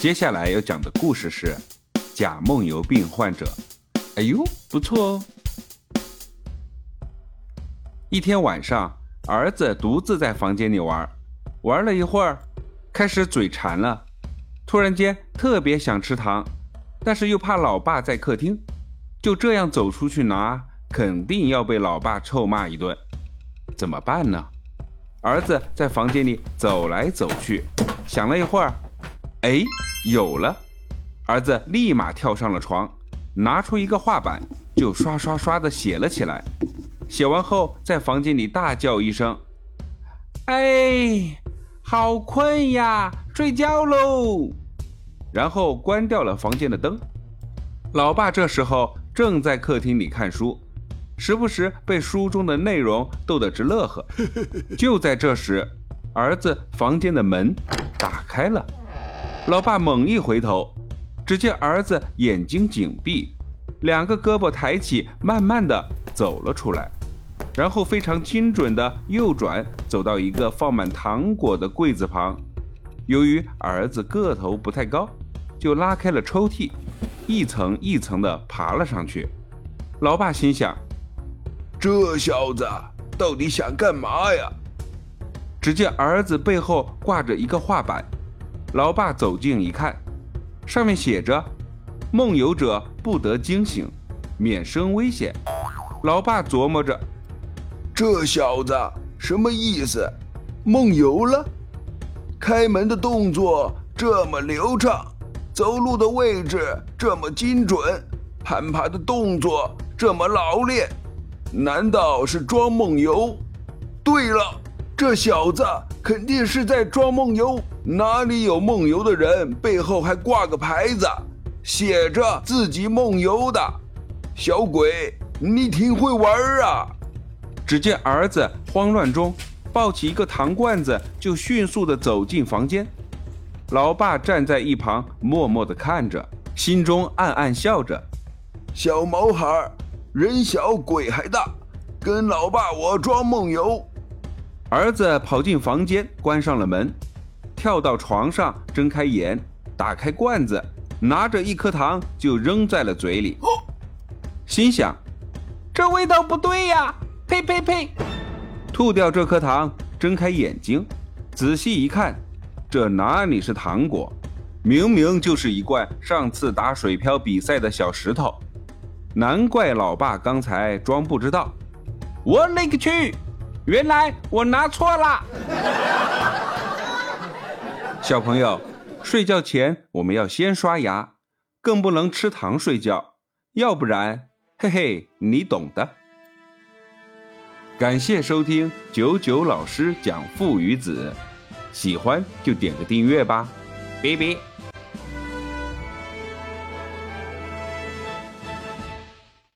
接下来要讲的故事是假梦游病患者。哎呦，不错哦！一天晚上，儿子独自在房间里玩，玩了一会儿，开始嘴馋了，突然间特别想吃糖，但是又怕老爸在客厅，就这样走出去拿，肯定要被老爸臭骂一顿，怎么办呢？儿子在房间里走来走去，想了一会儿。哎，有了！儿子立马跳上了床，拿出一个画板，就刷刷刷的写了起来。写完后，在房间里大叫一声：“哎，好困呀，睡觉喽！”然后关掉了房间的灯。老爸这时候正在客厅里看书，时不时被书中的内容逗得直乐呵。就在这时，儿子房间的门打开了。老爸猛一回头，只见儿子眼睛紧闭，两个胳膊抬起，慢慢的走了出来，然后非常精准的右转，走到一个放满糖果的柜子旁。由于儿子个头不太高，就拉开了抽屉，一层一层的爬了上去。老爸心想：这小子到底想干嘛呀？只见儿子背后挂着一个画板。老爸走近一看，上面写着：“梦游者不得惊醒，免生危险。”老爸琢磨着：“这小子什么意思？梦游了？开门的动作这么流畅，走路的位置这么精准，攀爬的动作这么老练，难道是装梦游？对了，这小子肯定是在装梦游。”哪里有梦游的人？背后还挂个牌子，写着自己梦游的。小鬼，你挺会玩啊！只见儿子慌乱中抱起一个糖罐子，就迅速的走进房间。老爸站在一旁默默的看着，心中暗暗笑着：小毛孩，人小鬼还大，跟老爸我装梦游。儿子跑进房间，关上了门。跳到床上，睁开眼，打开罐子，拿着一颗糖就扔在了嘴里，心想：这味道不对呀！呸呸呸！吐掉这颗糖，睁开眼睛，仔细一看，这哪里是糖果，明明就是一罐上次打水漂比赛的小石头。难怪老爸刚才装不知道。我勒个去！原来我拿错了。小朋友，睡觉前我们要先刷牙，更不能吃糖睡觉，要不然，嘿嘿，你懂的。感谢收听九九老师讲父与子，喜欢就点个订阅吧，拜拜。